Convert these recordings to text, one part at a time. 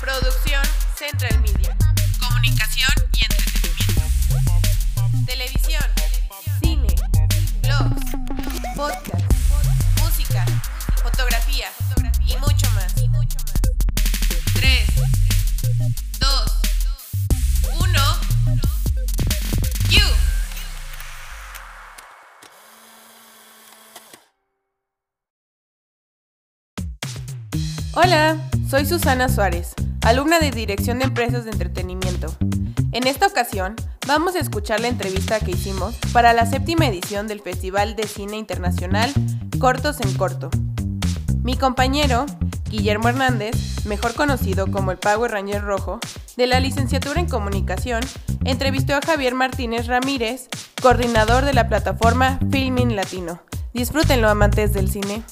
Producción Central Media. Comunicación y entretenimiento. Televisión. Cine. Blogs. Podcast. Música. Fotografía. Y mucho más. 3, 2, 1. You. Hola, soy Susana Suárez, alumna de Dirección de Empresas de Entretenimiento. En esta ocasión, vamos a escuchar la entrevista que hicimos para la séptima edición del Festival de Cine Internacional Cortos en Corto. Mi compañero, Guillermo Hernández, mejor conocido como el Power Ranger Rojo, de la licenciatura en Comunicación, entrevistó a Javier Martínez Ramírez, coordinador de la plataforma Filming Latino. Disfrútenlo, amantes del cine.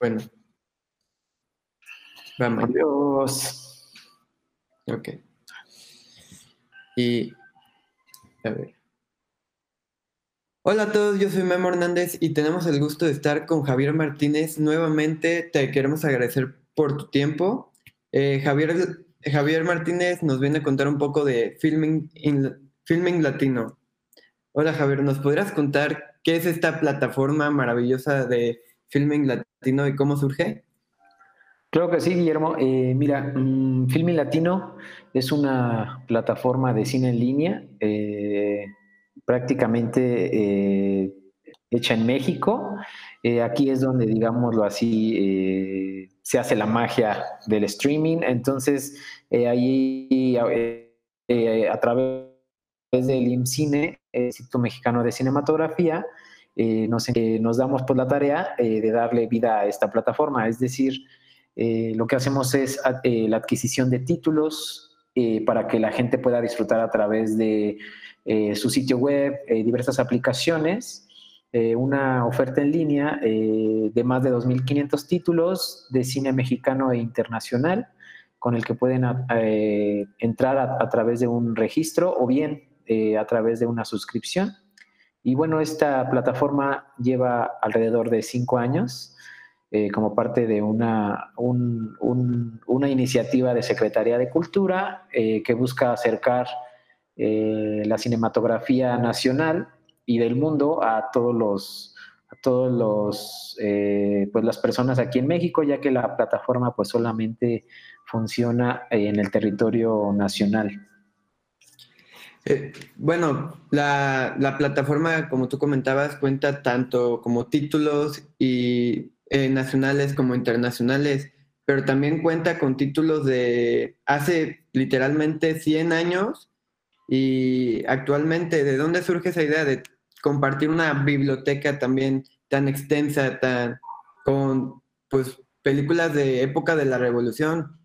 Bueno. Vamos. Adiós. Ok. Y. A ver. Hola a todos, yo soy Memo Hernández y tenemos el gusto de estar con Javier Martínez. Nuevamente te queremos agradecer por tu tiempo. Eh, Javier, Javier Martínez nos viene a contar un poco de Filming, in- filming Latino. Hola Javier, ¿nos podrías contar qué es esta plataforma maravillosa de Filming Latino y cómo surge? Claro que sí, Guillermo. Eh, mira, mm, Filming Latino es una plataforma de cine en línea eh, prácticamente eh, hecha en México. Eh, aquí es donde, digámoslo así, se hace la magia del streaming. Entonces, ahí a través del IMCINE, el Instituto Mexicano de Cinematografía, eh, nos, eh, nos damos por la tarea eh, de darle vida a esta plataforma. Es decir, eh, lo que hacemos es la adquisición de títulos para que la gente pueda disfrutar a través de su sitio web, diversas aplicaciones, una oferta en línea de más de 2.500 títulos de cine mexicano e internacional con el que pueden entrar a, través de un registro o bien a través de una suscripción. Y bueno, esta plataforma lleva alrededor de cinco años eh, como parte de una, un- un- una iniciativa de Secretaría de Cultura eh, que busca acercar eh, la cinematografía nacional y del mundo a todos los a todos los eh, pues las personas aquí en México ya que la plataforma pues solamente funciona en el territorio nacional Eh, bueno, la, la plataforma, como tú comentabas, cuenta tanto como títulos y, eh, nacionales como internacionales, pero también cuenta con títulos de hace literalmente 100 años y actualmente, ¿de dónde surge esa idea de compartir una biblioteca también tan extensa, tan con pues películas de época de la Revolución?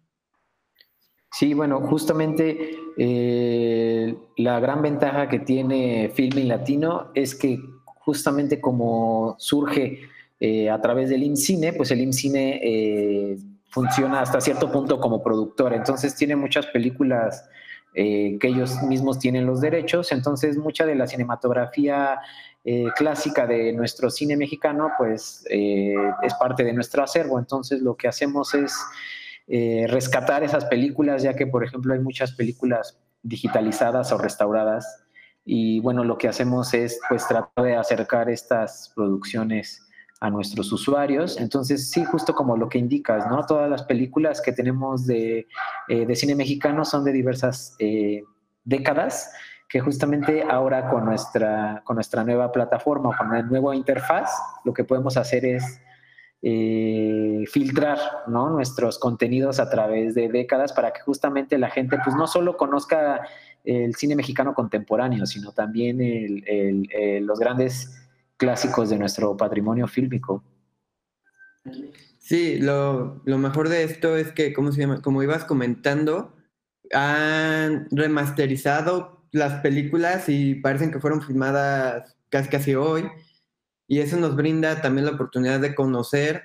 Sí, bueno, justamente eh, la gran ventaja que tiene Filming Latino es que justamente como surge eh, a través del IMCINE, pues el IMCINE eh, funciona hasta cierto punto como productor, entonces tiene muchas películas que ellos mismos tienen los derechos, entonces mucha de la cinematografía clásica de nuestro cine mexicano, pues es parte de nuestro acervo, entonces lo que hacemos es eh, rescatar esas películas, ya que, por ejemplo, hay muchas películas digitalizadas o restauradas. Y bueno, lo que hacemos es pues tratar de acercar estas producciones a nuestros usuarios. Entonces, sí, justo como lo que indicas, ¿no? Todas las películas que tenemos de, eh, de cine mexicano son de diversas eh, décadas, que justamente ahora con nuestra, con nuestra nueva plataforma, con la nueva interfaz, lo que podemos hacer es eh, filtrar ¿no? nuestros contenidos a través de décadas para que justamente la gente pues no solo conozca el cine mexicano contemporáneo, sino también el- los grandes clásicos de nuestro patrimonio fílmico. Sí, lo, lo mejor de esto es que, ¿cómo se llama? Como ibas comentando, han remasterizado las películas y parecen que fueron filmadas casi, casi hoy. Y eso nos brinda también la oportunidad de conocer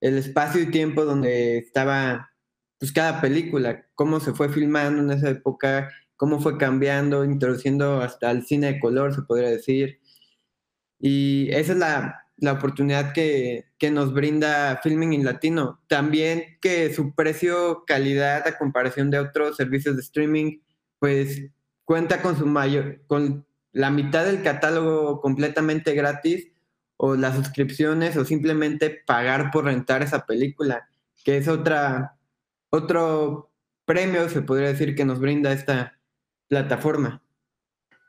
el espacio y tiempo donde estaba pues, cada película, cómo se fue filmando en esa época, cómo fue cambiando, introduciendo hasta el cine de color, se podría decir. Y esa es la, la oportunidad que, que, nos brinda Filming in Latino. También que su precio, calidad a comparación de otros servicios de streaming, pues cuenta con su mayor, con la mitad del catálogo completamente gratis o las suscripciones o simplemente pagar por rentar esa película, que es otra, otro premio, se podría decir, que nos brinda esta plataforma.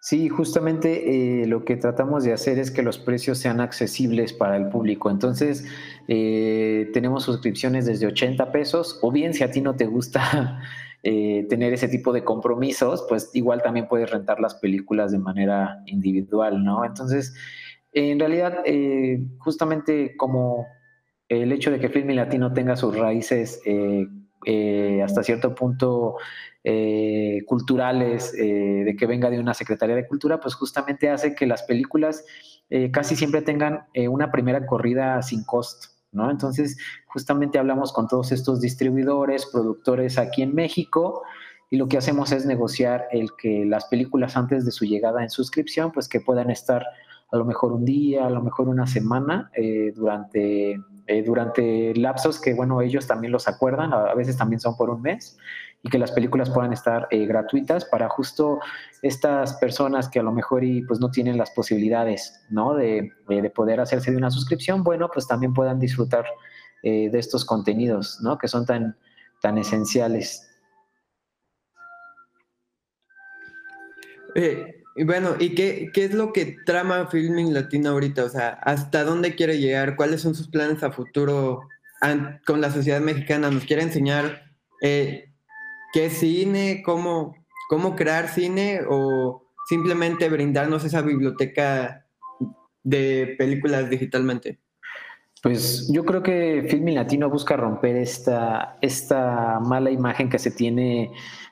Sí, justamente eh, lo que tratamos de hacer es que los precios sean accesibles para el público. Entonces, eh, tenemos suscripciones desde 80 pesos, o bien si a ti no te gusta eh, tener ese tipo de compromisos, pues igual también puedes rentar las películas de manera individual, ¿no? Entonces, en realidad, justamente como el hecho de que Film Latino tenga sus raíces hasta cierto punto eh, culturales, eh, de que venga de una Secretaría de Cultura, pues justamente hace que las películas eh, casi siempre tengan una primera corrida sin costo. ¿No? Entonces, justamente hablamos con todos estos distribuidores, productores aquí en México, y lo que hacemos es negociar el que las películas antes de su llegada en suscripción, pues que puedan estar a lo mejor un día, a lo mejor una semana, durante, durante lapsos que, bueno, ellos también los acuerdan, a veces también son por un mes, y que las películas puedan estar eh, gratuitas para justo estas personas que a lo mejor y, pues no tienen las posibilidades ¿no? de, de, poder hacerse de una suscripción, bueno, pues también puedan disfrutar eh, de estos contenidos ¿no? que son tan, tan esenciales. Eh, bueno, ¿y qué, qué, es lo que trama Filming Latino ahorita? O sea, ¿hasta dónde quiere llegar? ¿Cuáles son sus planes a futuro con la sociedad mexicana? ¿Nos quiere enseñar eh, qué cine, cómo, cómo crear cine o simplemente brindarnos esa biblioteca de películas digitalmente? Pues yo creo que Filmin Latino busca romper esta, esta mala imagen que se tiene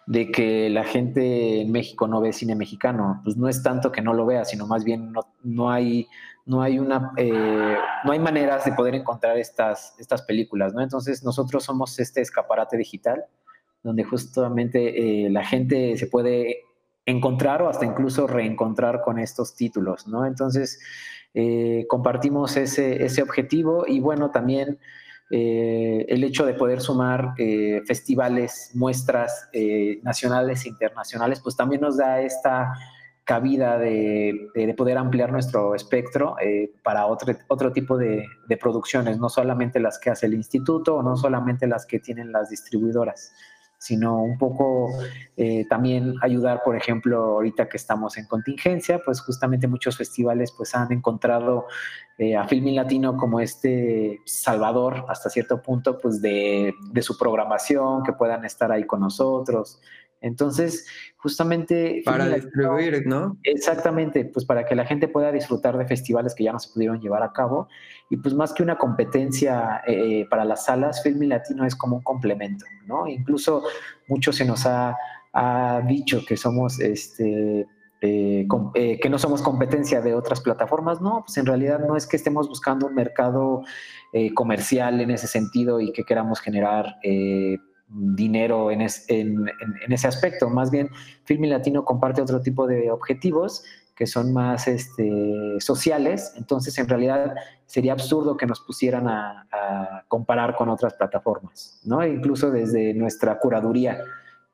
de que la gente en México no ve cine mexicano. Pues no es tanto que no lo vea, sino más bien no, no hay, no hay una, eh, no hay maneras de poder encontrar estas, estas películas, ¿no? Entonces nosotros somos este escaparate digital donde justamente eh, la gente se puede encontrar o hasta incluso reencontrar con estos títulos, ¿no? Entonces, eh, compartimos ese, ese, objetivo y bueno, también eh, el hecho de poder sumar festivales, muestras nacionales e internacionales, pues también nos da esta cabida de, de poder ampliar nuestro espectro para otro, otro tipo de, de producciones, no solamente las que hace el instituto o no solamente las que tienen las distribuidoras sino un poco eh, también ayudar, por ejemplo, ahorita que estamos en contingencia, pues justamente muchos festivales pues han encontrado eh, a Filmin Latino como este salvador hasta cierto punto pues de, de su programación, que puedan estar ahí con nosotros, entonces, justamente... Para distribuir, ¿no? Exactamente, pues para que la gente pueda disfrutar de festivales que ya no se pudieron llevar a cabo. Y pues más que una competencia eh, para las salas, Filmin Latino es como un complemento, ¿no? Incluso mucho se nos ha, dicho que somos, este, eh, eh, que no somos competencia de otras plataformas. No, pues en realidad no es que estemos buscando un mercado comercial en ese sentido y que queramos generar dinero en, ese aspecto. Más bien, Filmin Latino comparte otro tipo de objetivos que son más este, sociales, entonces en realidad sería absurdo que nos pusieran a, comparar con otras plataformas, ¿no? incluso desde nuestra curaduría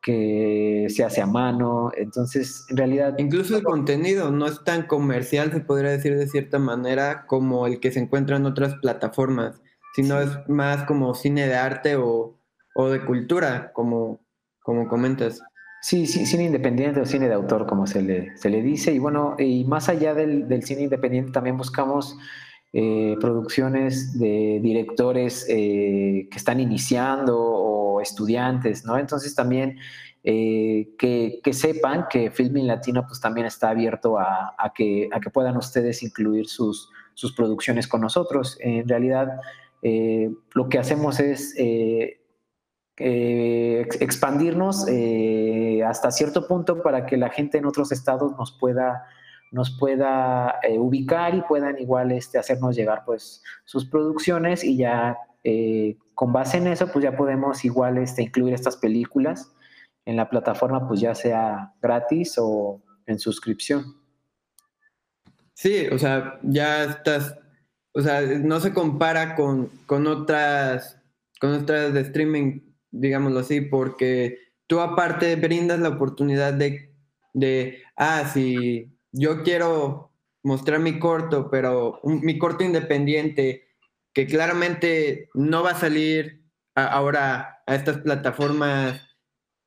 que se hace a mano, entonces en realidad... Incluso el contenido no es tan comercial, se podría decir de cierta manera, como el que se encuentra en otras plataformas, sino es más como cine de arte o o de cultura, como, como comentas. Sí, sí, cine independiente o cine de autor, como se le, se le dice. Y bueno, y más allá del, del cine independiente, también buscamos eh, producciones de directores eh, que están iniciando o estudiantes, ¿no? Entonces también eh, que, que, sepan que Filming Latino pues también está abierto a, a, que, a que puedan ustedes incluir sus, sus producciones con nosotros. En realidad, lo que hacemos es eh, expandirnos eh, hasta cierto punto para que la gente en otros estados nos pueda nos pueda eh, ubicar y puedan igual este, hacernos llegar pues sus producciones y ya con base en eso pues ya podemos igual este, incluir estas películas en la plataforma pues ya sea gratis o en suscripción. Sí, o sea, ya estás, o sea, no se compara con, con otras, con otras de streaming, digámoslo así, porque tú aparte brindas la oportunidad de, de ah, si yo quiero mostrar mi corto, pero mi corto independiente, que claramente no va a salir ahora a estas plataformas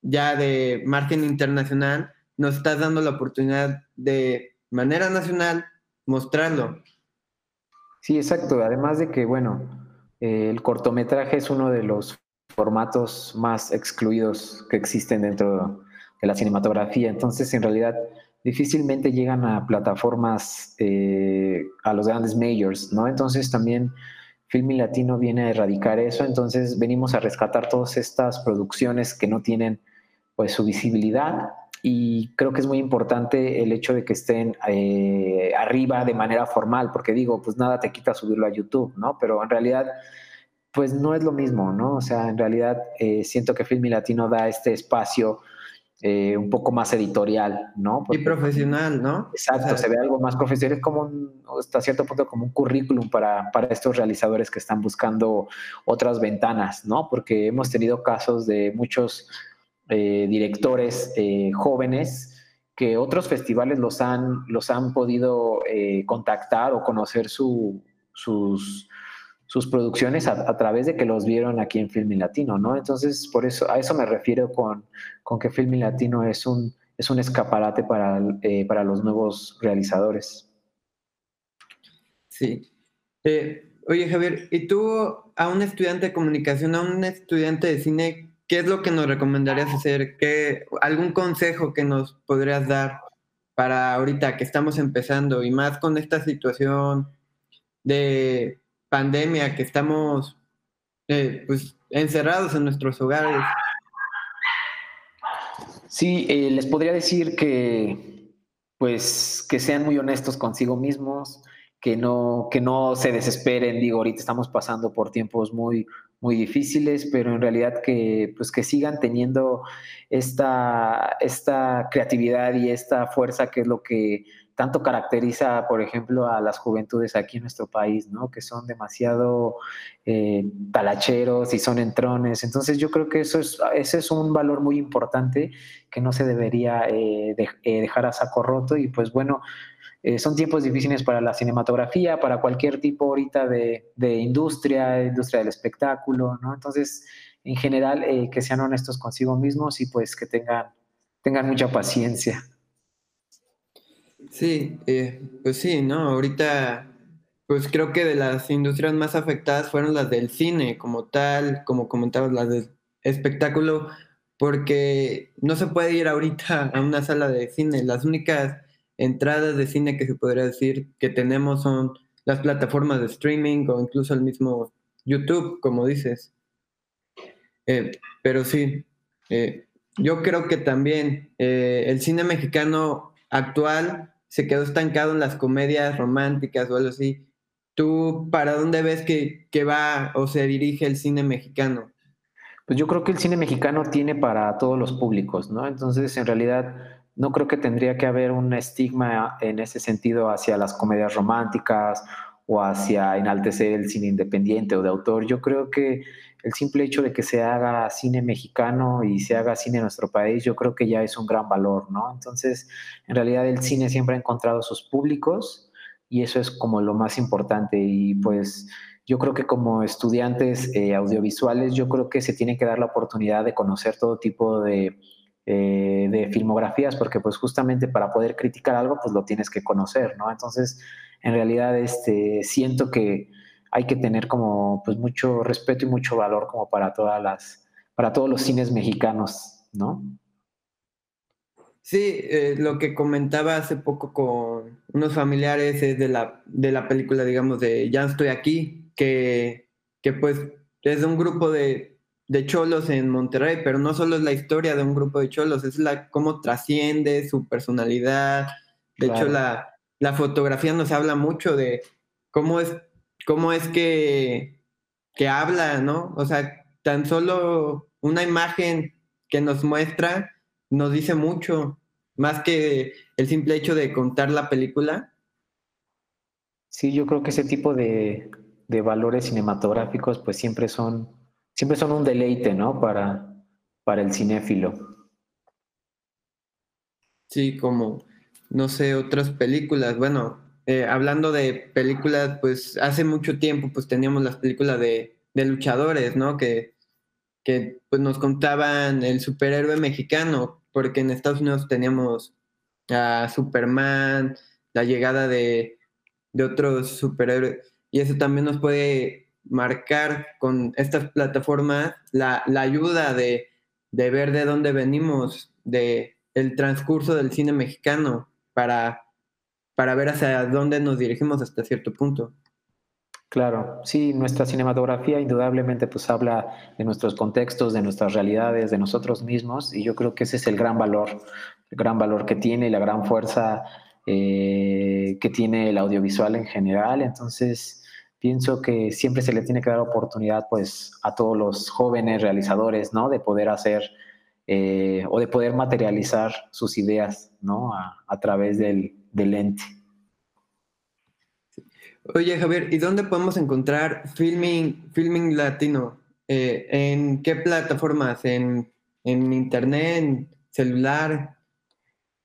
ya de margen internacional, nos estás dando la oportunidad de manera nacional mostrarlo. Sí, exacto. Además de que, bueno, el cortometraje es uno de los formatos más excluidos que existen dentro de la cinematografía. Entonces, en realidad, difícilmente llegan a plataformas, eh, a los grandes majors, ¿no? Entonces, también Filmi Latino viene a erradicar eso. Entonces, venimos a rescatar todas estas producciones que no tienen, pues, su visibilidad y creo que es muy importante el hecho de que estén eh, arriba de manera formal, porque digo, pues nada te quita subirlo a YouTube, ¿no? Pero en realidad, pues no es lo mismo, ¿no? O sea, en realidad eh, siento que Filmi Latino da este espacio eh, un poco más editorial, ¿no? y profesional, ¿no? Exacto, se ve algo más profesional, es como un, hasta cierto punto como un currículum para, para estos realizadores que están buscando otras ventanas, ¿no? Porque hemos tenido casos de muchos eh, directores eh, jóvenes que otros festivales los han, los han podido contactar o conocer sus, sus producciones a, través de que los vieron aquí en Filmin Latino, ¿no? Entonces, por eso, a eso me refiero con, con que Filmin Latino es un, es un escaparate para, para los nuevos realizadores. Sí. oye, Javier, ¿y tú a un estudiante de comunicación, a un estudiante de cine, ¿qué es lo que nos recomendarías hacer? ¿Qué, ¿Algún consejo que nos podrías dar para ahorita que estamos empezando y más con esta situación de pandemia que estamos eh, pues, encerrados en nuestros hogares? Sí, eh, les podría decir que pues que sean muy honestos consigo mismos, que no, que no se desesperen. Digo, ahorita estamos pasando por tiempos muy, muy difíciles, pero en realidad que, pues que sigan teniendo esta, esta creatividad y esta fuerza que es lo que tanto caracteriza, por ejemplo, a las juventudes aquí en nuestro país, ¿no? Que son demasiado eh, talacheros y son entrones. Entonces yo creo que eso es, ese es un valor muy importante que no se debería eh, eh, dejar a saco roto y pues bueno, eh, son tiempos difíciles para la cinematografía, para cualquier tipo ahorita de, industria, industria del espectáculo, ¿no? Entonces, en general, eh, que sean honestos consigo mismos y pues que tengan, tengan mucha paciencia. Sí, eh, pues sí, ¿no? Ahorita, pues creo que de las industrias más afectadas fueron las del cine como tal, como comentabas, las del espectáculo, porque no se puede ir ahorita a una sala de cine. Las únicas entradas de cine que se podría decir que tenemos son las plataformas de streaming o incluso el mismo YouTube, como dices. Eh, pero sí, eh, yo creo que también eh, el cine mexicano actual se quedó estancado en las comedias románticas o algo así. ¿Tú para dónde ves que, que va o se dirige el cine mexicano? Pues yo creo que el cine mexicano tiene para todos los públicos, ¿no? Entonces, en realidad, no creo que tendría que haber un estigma en ese sentido hacia las comedias románticas o hacia enaltecer el cine independiente o de autor. Yo creo que el simple hecho de que se haga cine mexicano y se haga cine en nuestro país, yo creo que ya es un gran valor, ¿no? Entonces, en realidad el cine siempre ha encontrado sus públicos y eso es como lo más importante y pues yo creo que como estudiantes eh, audiovisuales, yo creo que se tiene que dar la oportunidad de conocer todo tipo de eh, de filmografías, porque pues justamente para poder criticar algo, pues lo tienes que conocer, ¿no? Entonces, en realidad, este, siento que hay que tener como pues mucho respeto y mucho valor como para todas las, para todos los cines mexicanos, ¿no? Sí, eh, lo que comentaba hace poco con unos familiares es de la, de la película, digamos, de Ya estoy aquí, que, que pues es de un grupo de de cholos en Monterrey, pero no solo es la historia de un grupo de cholos, es la cómo trasciende su personalidad. De hecho, la, fotografía nos habla mucho de cómo es, cómo es que, que habla, ¿no? O sea, tan solo una imagen que nos muestra nos dice mucho, más que el simple hecho de contar la película. Sí, yo creo que ese tipo de, de valores cinematográficos pues siempre son, siempre son un deleite, ¿no? Para, para el cinéfilo. Sí, como, no sé, otras películas. Bueno, eh, hablando de películas, pues hace mucho tiempo pues teníamos las películas de, de luchadores, ¿no? Que, que pues nos contaban el superhéroe mexicano, porque en Estados Unidos teníamos a Superman, la llegada de, de otros superhéroes, y eso también nos puede marcar con estas plataformas la, la ayuda de, de, ver de dónde venimos, de el transcurso del cine mexicano, para, para ver hacia dónde nos dirigimos hasta cierto punto. Claro, sí, nuestra cinematografía indudablemente pues habla de nuestros contextos, de nuestras realidades, de nosotros mismos y yo creo que ese es el gran valor, el gran valor que tiene y la gran fuerza eh, que tiene el audiovisual en general. Entonces, pienso que siempre se le tiene que dar oportunidad pues a todos los jóvenes realizadores, ¿no? De poder hacer eh, o de poder materializar sus ideas, ¿no? A, a través del, del ente. Oye, Javier, ¿y dónde podemos encontrar filming, filming latino? Eh, ¿En qué plataformas? ¿En, ¿En, internet? ¿En celular?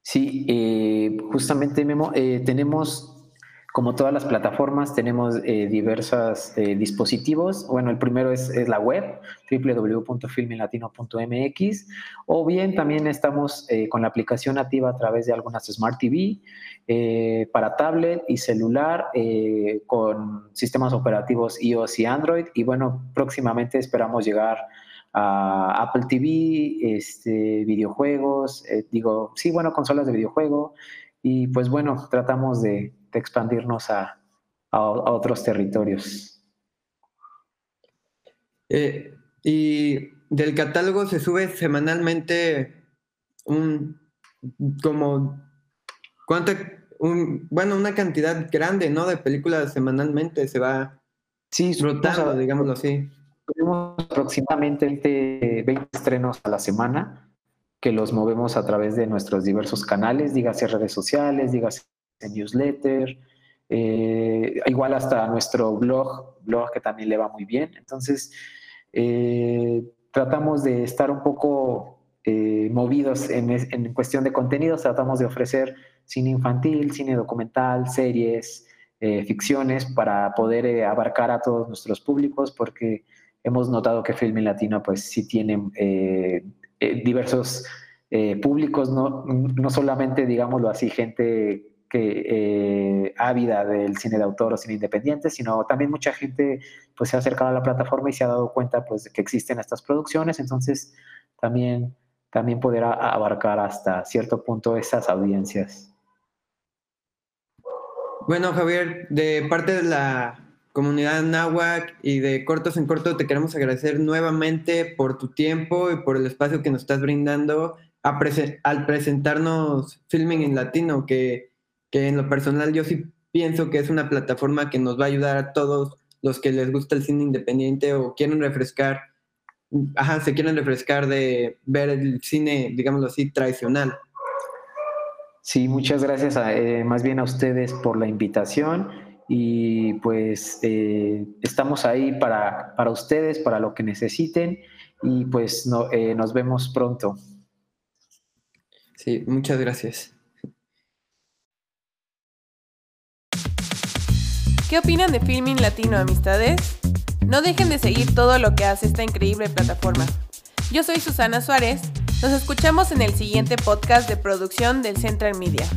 Sí, eh, justamente, Memo, eh, tenemos como todas las plataformas, tenemos eh, diversos eh, dispositivos. Bueno, el primero es, la web, www.filminlatino.mx, o bien también estamos eh, con la aplicación nativa a través de algunas Smart TV para tablet y celular con sistemas operativos iOS y Android. Y bueno, próximamente esperamos llegar a Apple TV, este, videojuegos, digo, sí, bueno, consolas de videojuego. Y pues bueno, tratamos de de expandirnos a, a, a otros territorios. Eh, y del catálogo se sube semanalmente un como cuánto un, bueno una cantidad grande no de películas semanalmente se va sí, rotando digámoslo así. tenemos aproximadamente 20, 20 estrenos a la semana que los movemos a través de nuestros diversos canales dígase redes sociales dígase newsletter, eh, igual hasta nuestro blog, blog que también le va muy bien. Entonces, eh, tratamos de estar un poco eh, movidos en, en, cuestión de contenidos, tratamos de ofrecer cine infantil, cine documental, series, ficciones para poder abarcar a todos nuestros públicos porque hemos notado que Filming Latino pues sí tiene eh, diversos públicos, no, no solamente digámoslo así, gente que, eh, ávida del cine de autor o cine independiente, sino también mucha gente pues, se ha acercado a la plataforma y se ha dado cuenta pues, de que existen estas producciones, entonces también, también poder abarcar hasta cierto punto esas audiencias. Bueno, Javier, de parte de la comunidad náhuac y de Cortos en Corto, te queremos agradecer nuevamente por tu tiempo y por el espacio que nos estás brindando prese al presentarnos Filming en Latino, que que en lo personal yo sí pienso que es una plataforma que nos va a ayudar a todos los que les gusta el cine independiente o quieren refrescar, ajá, se quieren refrescar de ver el cine, digámoslo así, tradicional. Sí, muchas gracias a, eh, más bien a ustedes por la invitación y pues eh, estamos ahí para, para, ustedes, para lo que necesiten y pues no, eh, nos vemos pronto. Sí, muchas gracias. ¿Qué opinan de Filming Latino, amistades? No dejen de seguir todo lo que hace esta increíble plataforma. Yo soy Susana Suárez. Nos escuchamos en el siguiente podcast de producción del Central Media.